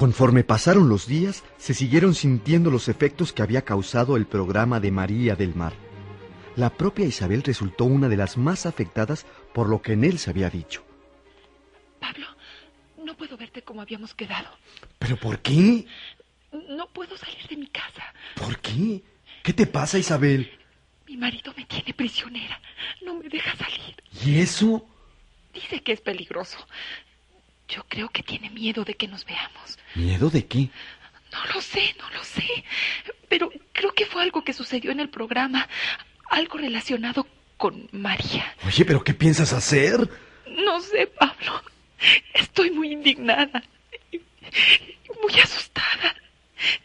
Conforme pasaron los días, se siguieron sintiendo los efectos que había causado el programa de María del Mar. La propia Isabel resultó una de las más afectadas por lo que en él se había dicho. Pablo, no puedo verte como habíamos quedado. ¿Pero por qué? No puedo salir de mi casa. ¿Por qué? ¿Qué te pasa, Isabel? Mi marido me tiene prisionera. No me deja salir. ¿Y eso? Dice que es peligroso. Yo creo que tiene miedo de que nos veamos. ¿Miedo de qué? No lo sé, no lo sé. Pero creo que fue algo que sucedió en el programa. Algo relacionado con María. Oye, ¿pero qué piensas hacer? No sé, Pablo. Estoy muy indignada. y Muy asustada.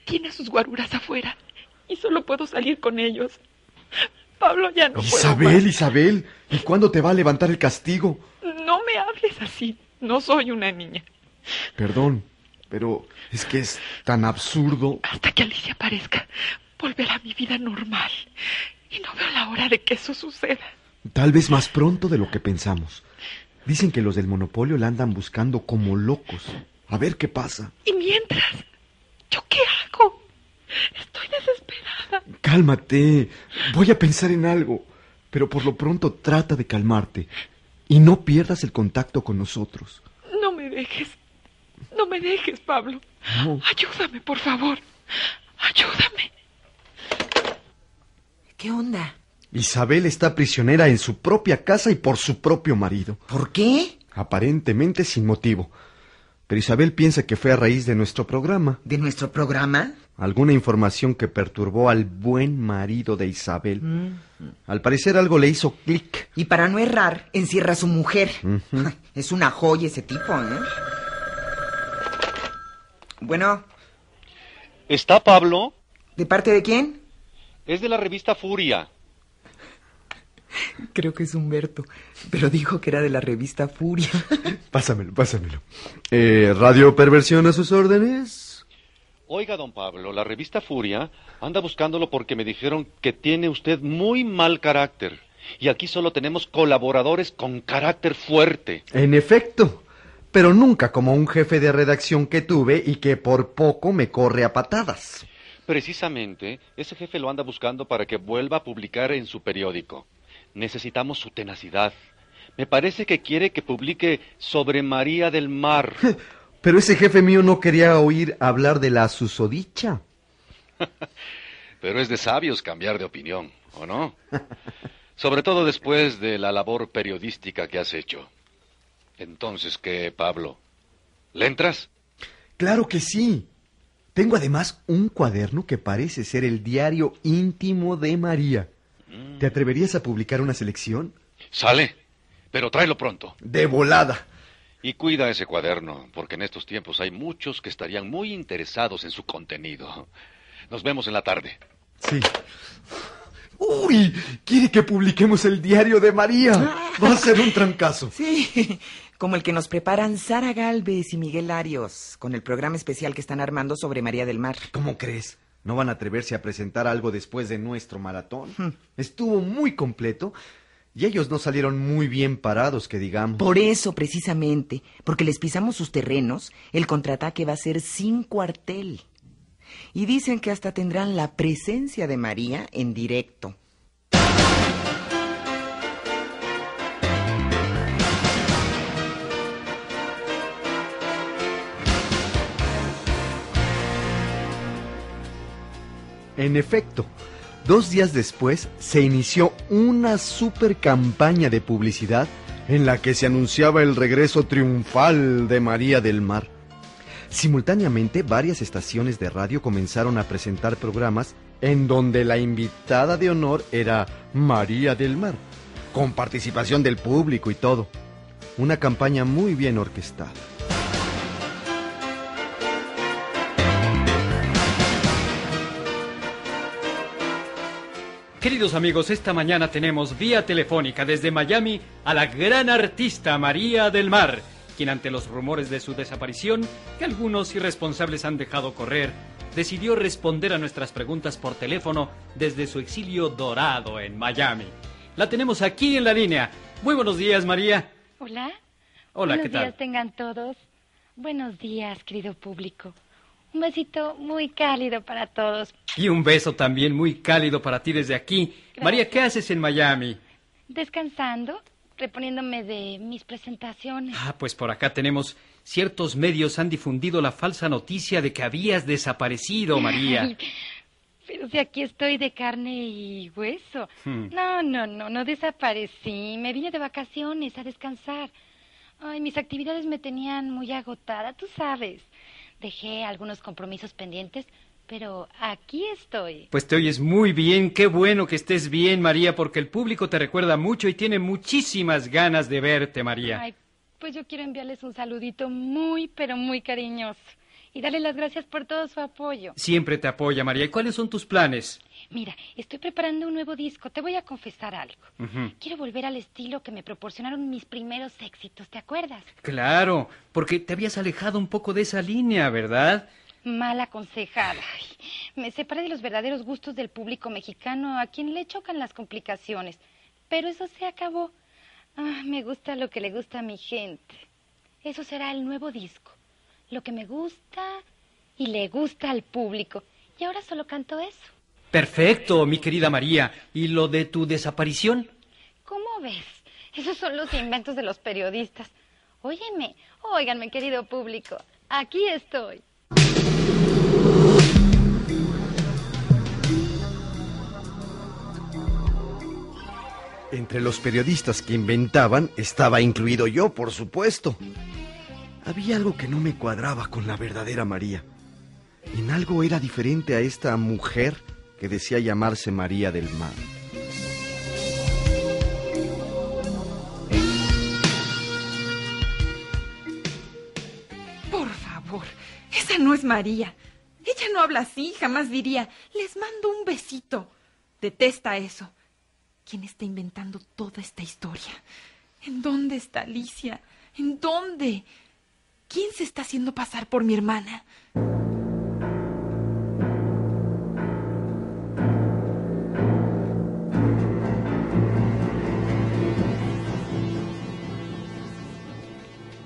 Tiene a sus guaruras afuera. Y solo puedo salir con ellos. Pablo, ya no Isabel, puedo Isabel, ¿y cuándo te va a levantar el castigo? más. No me hables así. No soy una niña. Perdón, pero es que es tan absurdo. Hasta que Alicia aparezca, volverá a mi vida normal. Y no veo la hora de que eso suceda. Tal vez más pronto de lo que pensamos. Dicen que los del monopolio la andan buscando como locos. A ver qué pasa. Y mientras, ¿yo qué hago? Estoy desesperada. Cálmate. Voy a pensar en algo. Pero por lo pronto trata de calmarte. Y no pierdas el contacto con nosotros. No me dejes. No me dejes, Pablo. No. Ayúdame, por favor. Ayúdame. ¿Qué onda? Isabel está prisionera en su propia casa y por su propio marido. ¿Por qué? Aparentemente sin motivo. Pero Isabel piensa que fue a raíz de nuestro programa. ¿De nuestro programa? Alguna información que perturbó al buen marido de Isabel. Al parecer algo le hizo clic. Y para no errar, encierra a su mujer. Es una joya ese tipo, ¿eh? Bueno, ¿Está Pablo? ¿de parte de quién? Es de la revista Furia. Creo que es Humberto, pero dijo que era de la revista Furia. Pásamelo, pásamelo. Eh, Radio Perversión a sus órdenes. Oiga, don Pablo, la revista Furia anda buscándolo porque me dijeron que tiene usted muy mal carácter. Y aquí solo tenemos colaboradores con carácter fuerte. En efecto, pero nunca como un jefe de redacción que tuve y que por poco me corre a patadas. Precisamente, ese jefe lo anda buscando para que vuelva a publicar en su periódico. Necesitamos su tenacidad. Me parece que quiere que publique sobre María del Mar. Pero ese jefe mío no quería oír hablar de la susodicha. Pero es de sabios cambiar de opinión, ¿o no? Sobre todo después de la labor periodística que has hecho. Entonces, ¿qué, Pablo? ¿Le entras? Claro que sí. Tengo además un cuaderno que parece ser el diario íntimo de María. ¿Te atreverías a publicar una selección? Sale, pero tráelo pronto. De volada. Y cuida ese cuaderno, porque en estos tiempos hay muchos que estarían muy interesados en su contenido. Nos vemos en la tarde. Sí. Uy, quiere que publiquemos el diario de María. Va a ser un trancazo. Sí, como el que nos preparan Sara Galvez y Miguel Arios, con el programa especial que están armando sobre María del Mar. ¿Cómo crees? ¿No van a atreverse a presentar algo después de nuestro maratón? Estuvo muy completo y ellos no salieron muy bien parados, que digamos. Por eso, precisamente, porque les pisamos sus terrenos, el contraataque va a ser sin cuartel. Y dicen que hasta tendrán la presencia de María en directo. En efecto, dos días después se inició una super campaña de publicidad en la que se anunciaba el regreso triunfal de María del Mar. Simultáneamente, varias estaciones de radio comenzaron a presentar programas en donde la invitada de honor era María del Mar, con participación del público y todo. Una campaña muy bien orquestada. Queridos amigos, esta mañana tenemos vía telefónica desde Miami a la gran artista María del Mar, quien ante los rumores de su desaparición, que algunos irresponsables han dejado correr, decidió responder a nuestras preguntas por teléfono desde su exilio dorado en Miami. La tenemos aquí en la línea. Muy buenos días, María. Hola. Hola, Buenos ¿qué tal? días tengan todos. Buenos días, querido público. Un besito muy cálido para todos. Y un beso también muy cálido para ti desde aquí. María, ¿qué haces en Miami? Descansando, reponiéndome de mis presentaciones. Ah, pues por acá tenemos ciertos medios han difundido la falsa noticia de que habías desaparecido, María. Pero si aquí estoy de carne y hueso. Hmm. No, no, no, no desaparecí. Me vine de vacaciones a descansar. Ay, mis actividades me tenían muy agotada, tú sabes. Dejé algunos compromisos pendientes, pero aquí estoy. Pues te oyes muy bien, qué bueno que estés bien, María, porque el público te recuerda mucho y tiene muchísimas ganas de verte, María. Ay, pues yo quiero enviarles un saludito muy, pero muy cariñoso. Y darle las gracias por todo su apoyo. Siempre te apoya, María. ¿Y cuáles son tus planes? Mira, estoy preparando un nuevo disco. Te voy a confesar algo. Quiero volver al estilo que me proporcionaron mis primeros éxitos, ¿te acuerdas? Claro, porque te habías alejado un poco de esa línea, ¿verdad? Mal aconsejada. Ay, me separé de los verdaderos gustos del público mexicano, a quien le chocan las complicaciones. Pero eso se acabó. Ah, me gusta lo que le gusta a mi gente. Eso será el nuevo disco. Lo que me gusta y le gusta al público. Y ahora solo canto eso. Perfecto, mi querida María. ¿Y lo de tu desaparición? ¿Cómo ves? Esos son los inventos de los periodistas. Óyeme, óiganme, querido público. Aquí estoy. Entre los periodistas que inventaban estaba incluido yo, por supuesto. Había algo que no me cuadraba con la verdadera María. En algo era diferente a esta mujer que decía llamarse María del Mar. Por favor, esa no es María. Ella no habla así, jamás diría, les mando un besito. Detesta eso. ¿Quién está inventando toda esta historia? ¿En dónde está Alicia? ¿En dónde? ¿Quién se está haciendo pasar por mi hermana?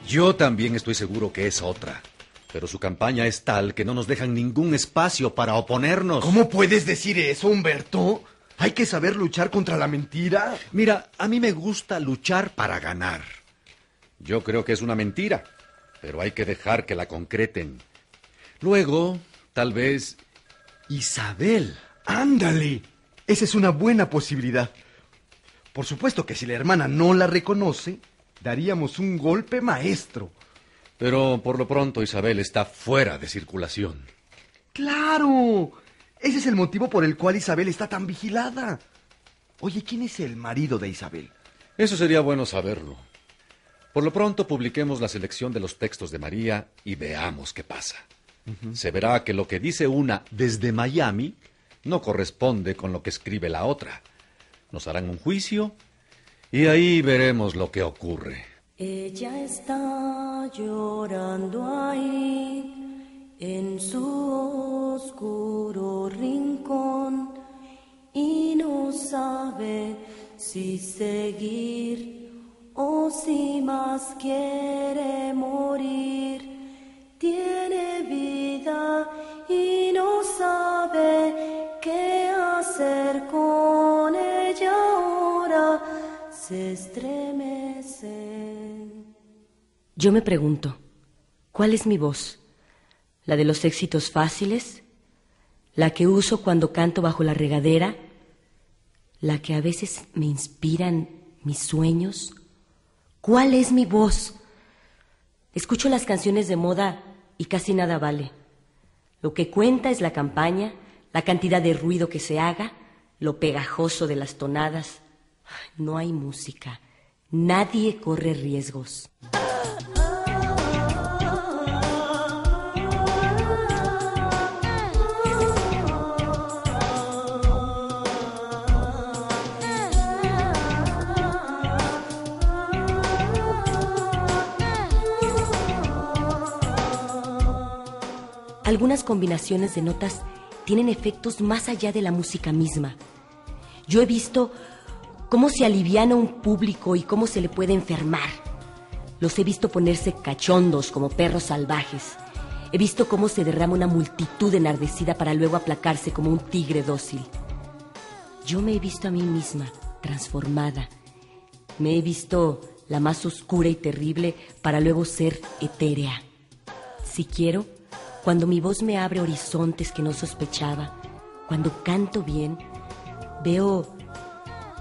Yo también estoy seguro que es otra. Pero su campaña es tal que no nos dejan ningún espacio para oponernos. ¿Cómo puedes decir eso, Humberto? Hay que saber luchar contra la mentira. Mira, a mí me gusta luchar para ganar. Yo creo que es una mentira, pero hay que dejar que la concreten. Luego, tal vez, Isabel. Ándale. Esa es una buena posibilidad. Por supuesto que si la hermana no la reconoce, daríamos un golpe maestro. Pero por lo pronto Isabel está fuera de circulación. ¡Claro! Ese es el motivo por el cual Isabel está tan vigilada. Oye, ¿quién es el marido de Isabel? Eso sería bueno saberlo. Por lo pronto publiquemos la selección de los textos de María y veamos qué pasa. Se verá que lo que dice una desde Miami no corresponde con lo que escribe la otra. Nos harán un juicio y ahí veremos lo que ocurre. Ella está llorando ahí en su oscuro rincón y no sabe si seguir o si más quiere morir. Tiene vida y no sabe qué hacer con ella ahora. Se estremece. Yo me pregunto, ¿cuál es mi voz? ¿La de los éxitos fáciles? ¿La que uso cuando canto bajo la regadera? ¿La que a veces me inspiran mis sueños? ¿Cuál es mi voz? Escucho las canciones de moda y casi nada vale. Lo que cuenta es la campaña, la cantidad de ruido que se haga, lo pegajoso de las tonadas. No hay música. Nadie corre riesgos. Algunas combinaciones de notas tienen efectos más allá de la música misma. Yo he visto cómo se aliviana un público y cómo se le puede enfermar. Los he visto ponerse cachondos como perros salvajes. He visto cómo se derrama una multitud enardecida para luego aplacarse como un tigre dócil. Yo me he visto a mí misma transformada. Me he visto la más oscura y terrible para luego ser etérea. Si quiero, cuando mi voz me abre horizontes que no sospechaba, cuando canto bien, veo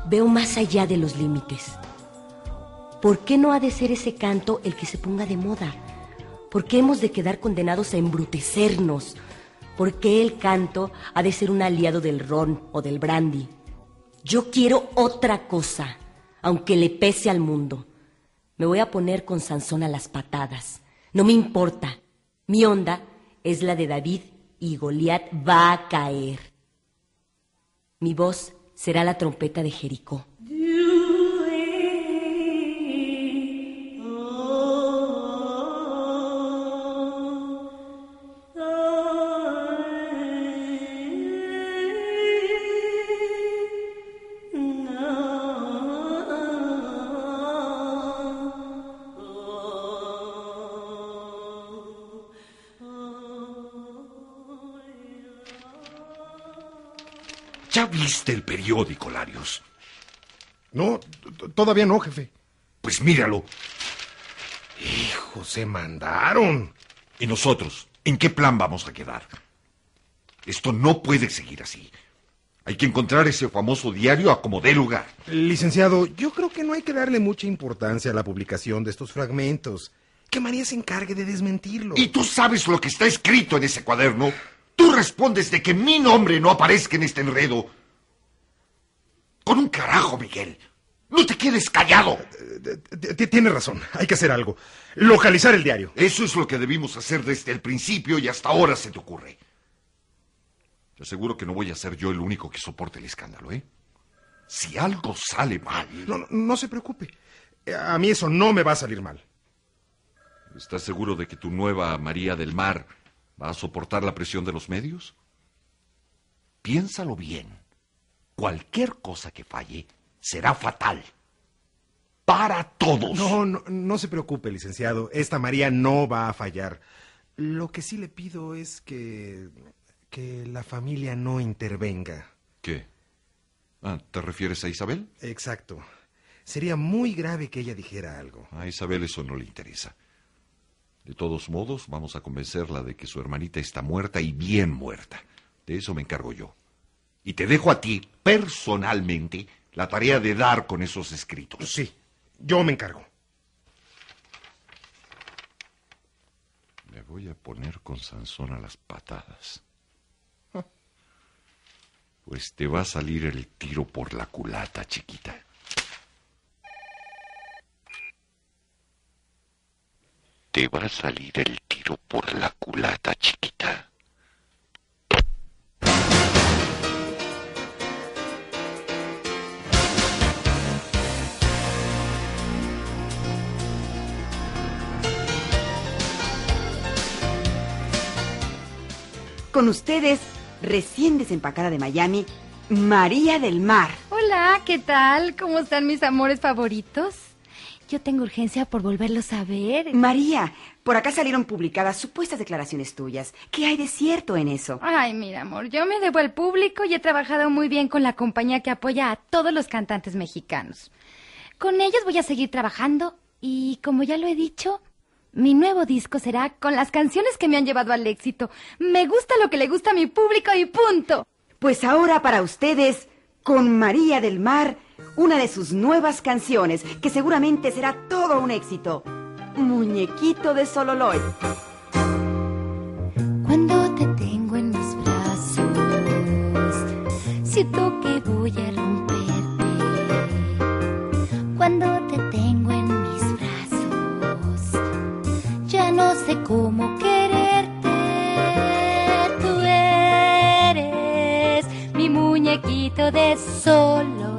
veo más allá de los límites. ¿Por qué no ha de ser ese canto el que se ponga de moda? ¿Por qué hemos de quedar condenados a embrutecernos? ¿Por qué el canto ha de ser un aliado del ron o del brandy? Yo quiero otra cosa, aunque le pese al mundo. Me voy a poner con Sansón a las patadas. No me importa. Mi onda es la de David y Goliat va a caer. Mi voz será la trompeta de Jericó. Viste el periódico, Larios? No, todavía no, jefe. Pues míralo. Hijo, se mandaron. ¿Y nosotros? ¿En qué plan vamos a quedar? Esto no puede seguir así. Hay que encontrar ese famoso diario a como dé lugar. Licenciado, yo creo que no hay que darle mucha importancia a la publicación de estos fragmentos. Que María se encargue de desmentirlo. ¿Y tú sabes lo que está escrito en ese cuaderno? Tú respondes de que mi nombre no aparezca en este enredo. Con un carajo, Miguel. No te quedes callado. Tienes razón. Hay que hacer algo. Localizar el diario. Eso es lo que debimos hacer desde el principio y hasta ahora se te ocurre. Te aseguro que no voy a ser yo el único que soporte el escándalo, ¿eh? Si algo sale mal. No, no, no se preocupe. A mí eso no me va a salir mal. ¿Estás seguro de que tu nueva María del Mar va a soportar la presión de los medios? Piénsalo bien. Cualquier cosa que falle será fatal. Para todos. No, no, no se preocupe, licenciado. Esta María no va a fallar. Lo que sí le pido es que. que la familia no intervenga. ¿Qué? Ah, ¿te refieres a Isabel? Exacto. Sería muy grave que ella dijera algo. A Isabel eso no le interesa. De todos modos, vamos a convencerla de que su hermanita está muerta y bien muerta. De eso me encargo yo. Y te dejo a ti, personalmente, la tarea de dar con esos escritos. Sí, yo me encargo. Me voy a poner con Sansón a las patadas. Pues te va a salir el tiro por la culata, chiquita. Te va a salir el tiro por la culata, chiquita. Con ustedes, recién desempacada de Miami, María del Mar. Hola, ¿qué tal? ¿Cómo están mis amores favoritos? Yo tengo urgencia por volverlos a ver. María, por acá salieron publicadas supuestas declaraciones tuyas. ¿Qué hay de cierto en eso? Ay, mira, amor, yo me debo al público y he trabajado muy bien con la compañía que apoya a todos los cantantes mexicanos. Con ellos voy a seguir trabajando y, como ya lo he dicho, mi nuevo disco será con las canciones que me han llevado al éxito. Me gusta lo que le gusta a mi público y punto. Pues ahora para ustedes, con María del Mar una de sus nuevas canciones, que seguramente será todo un éxito. Muñequito de Sololoy. Cuando te tengo en mis brazos, siento que voy a romperte. Cuando sé cómo quererte. Tú eres mi muñequito de Sololoy.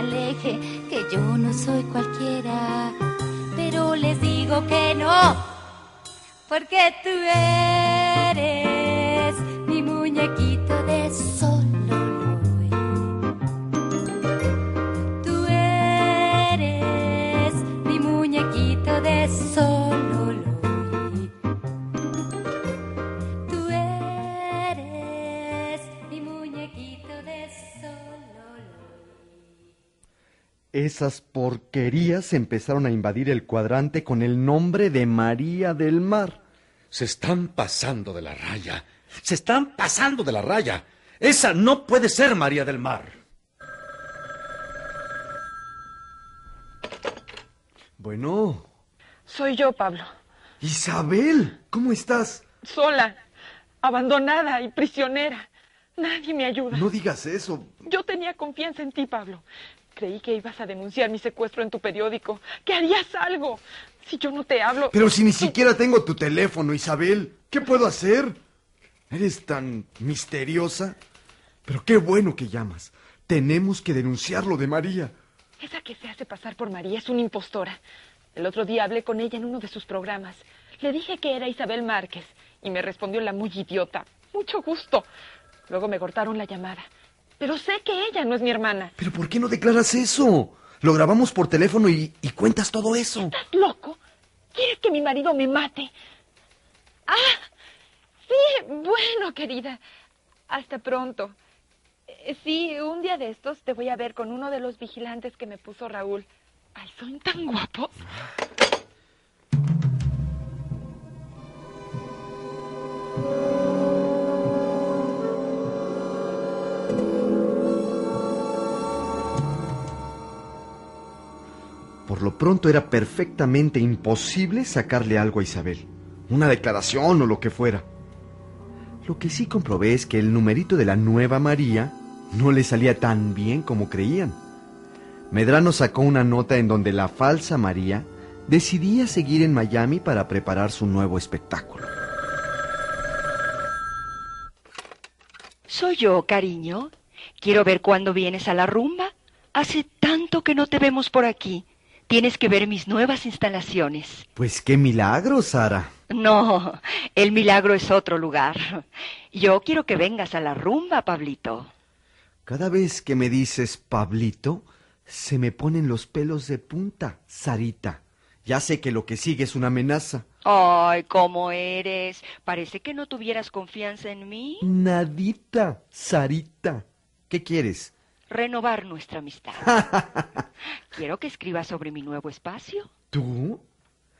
Aleje, que yo no soy cualquiera. Pero les digo que no, porque tú eres mi muñequito de Sololoy. Esas porquerías empezaron a invadir el cuadrante con el nombre de María del Mar. Se están pasando de la raya. Se están pasando de la raya. Esa no puede ser María del Mar. Bueno, Soy yo, Pablo. Isabel, ¿cómo estás? Sola, abandonada y prisionera. Nadie me ayuda. No digas eso. Yo tenía confianza en ti, Pablo. Creí que ibas a denunciar mi secuestro en tu periódico, que harías algo. Si yo no te hablo... Pero si ni tú- siquiera tengo tu teléfono, Isabel, ¿qué puedo hacer? Eres tan misteriosa. Pero qué bueno que llamas. Tenemos que denunciarlo de María. Esa que se hace pasar por María es una impostora. El otro día hablé con ella en uno de sus programas. Le dije que era Isabel Márquez y me respondió la muy idiota. Mucho gusto. Luego me cortaron la llamada. Pero sé que ella no es mi hermana. ¿Pero por qué no declaras eso? Lo grabamos por teléfono y, y cuentas todo eso. ¿Estás loco? ¿Quieres que mi marido me mate? Ah, sí, bueno, querida. Hasta pronto. Eh, Sí, un día de estos te voy a ver con uno de los vigilantes que me puso Raúl. Ay, son tan guapos. Por lo pronto era perfectamente imposible sacarle algo a Isabel. Una declaración o lo que fuera. Lo que sí comprobé es que el numerito de la nueva María no le salía tan bien como creían. Medrano sacó una nota en donde la falsa María decidía seguir en Miami para preparar su nuevo espectáculo. Soy yo, cariño. Quiero ver cuándo vienes a la rumba. Hace tanto que no te vemos por aquí. Tienes que ver mis nuevas instalaciones. Pues qué milagro, Sara. No, el milagro es otro lugar. Yo quiero que vengas a la rumba, Pablito. Cada vez que me dices Pablito, se me ponen los pelos de punta, Sarita. Ya sé que lo que sigue es una amenaza. Ay, ¿cómo eres? Parece que no tuvieras confianza en mí. Nadita, Sarita. ¿Qué quieres? Renovar nuestra amistad. Quiero que escribas sobre mi nuevo espacio. ¿Tú?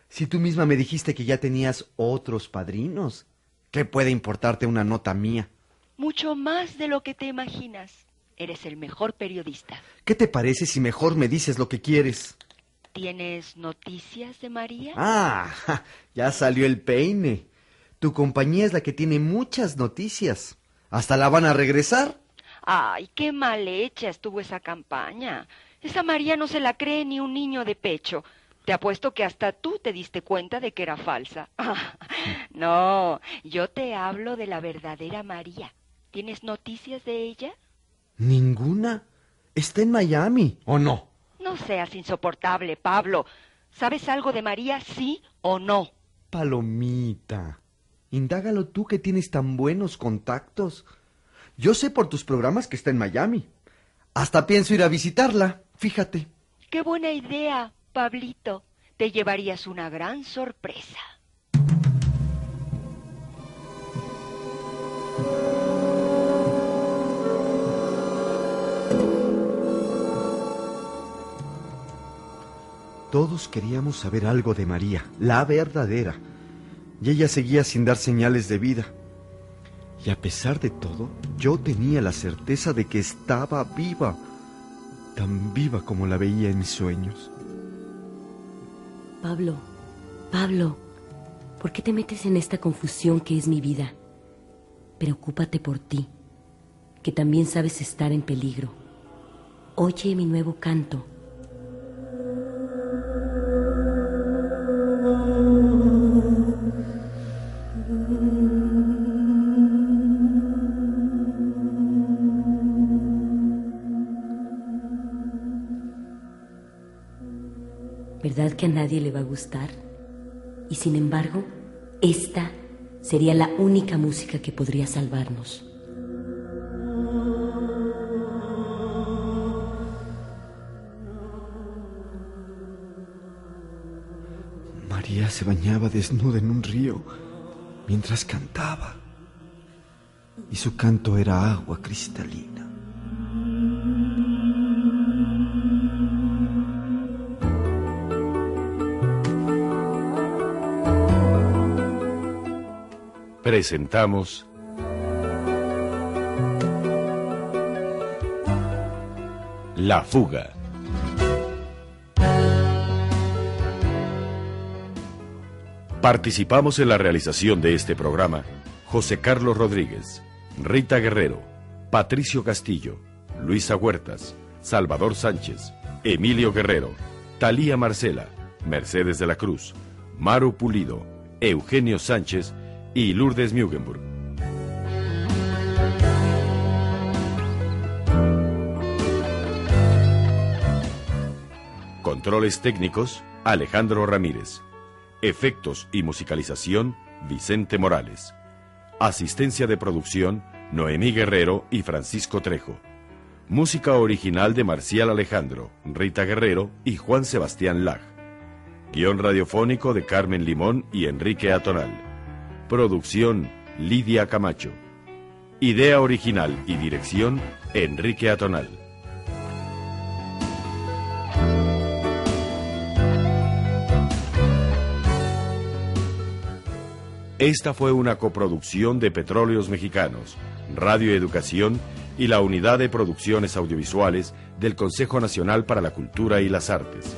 Si tú misma me dijiste que ya tenías otros padrinos, ¿qué puede importarte una nota mía? Mucho más de lo que te imaginas. Eres el mejor periodista. ¿Qué te parece si mejor me dices lo que quieres? ¿Tienes noticias de María? Ah, ya salió el peine. Tu compañía es la que tiene muchas noticias. ¿Hasta la van a regresar? Ay, qué mal hecha estuvo esa campaña. Esa María no se la cree ni un niño de pecho. Te apuesto que hasta tú te diste cuenta de que era falsa. no, yo te hablo de la verdadera María. ¿Tienes noticias de ella? Ninguna. Está en Miami, ¿o no? No seas insoportable, Pablo. ¿Sabes algo de María, sí o no? Palomita, indágalo tú que tienes tan buenos contactos. Yo sé por tus programas que está en Miami. Hasta pienso ir a visitarla, fíjate. Qué buena idea, Pablito. Te llevarías una gran sorpresa. Todos queríamos saber algo de María, la verdadera. Y ella seguía sin dar señales de vida. Y a pesar de todo, yo tenía la certeza de que estaba viva, tan viva como la veía en mis sueños. Pablo, Pablo, ¿por qué te metes en esta confusión que es mi vida? Preocúpate por ti, que también sabes estar en peligro. Oye mi nuevo canto. Que a nadie le va a gustar? Y sin embargo, esta sería la única música que podría salvarnos. María se bañaba desnuda en un río mientras cantaba. Y su canto era agua cristalina. Presentamos La fuga. Participamos en la realización de este programa José Carlos Rodríguez, Rita Guerrero, Patricio Castillo, Luisa Huertas, Salvador Sánchez, Emilio Guerrero, Talía Marcela, Mercedes de la Cruz, Maru Pulido, Eugenio Sánchez y Lourdes Mugenburg. Controles técnicos, Alejandro Ramírez. Efectos y musicalización, Vicente Morales. Asistencia de producción, Noemí Guerrero y Francisco Trejo. Música original de Marcial Alejandro, Rita Guerrero y Juan Sebastián Lag. Guión radiofónico de Carmen Limón y Enrique Atonal. Producción, Lidia Camacho. Idea original y dirección, Enrique Atonal. Esta fue una coproducción de Petróleos Mexicanos, Radio Educación y la Unidad de Producciones Audiovisuales del Consejo Nacional para la Cultura y las Artes.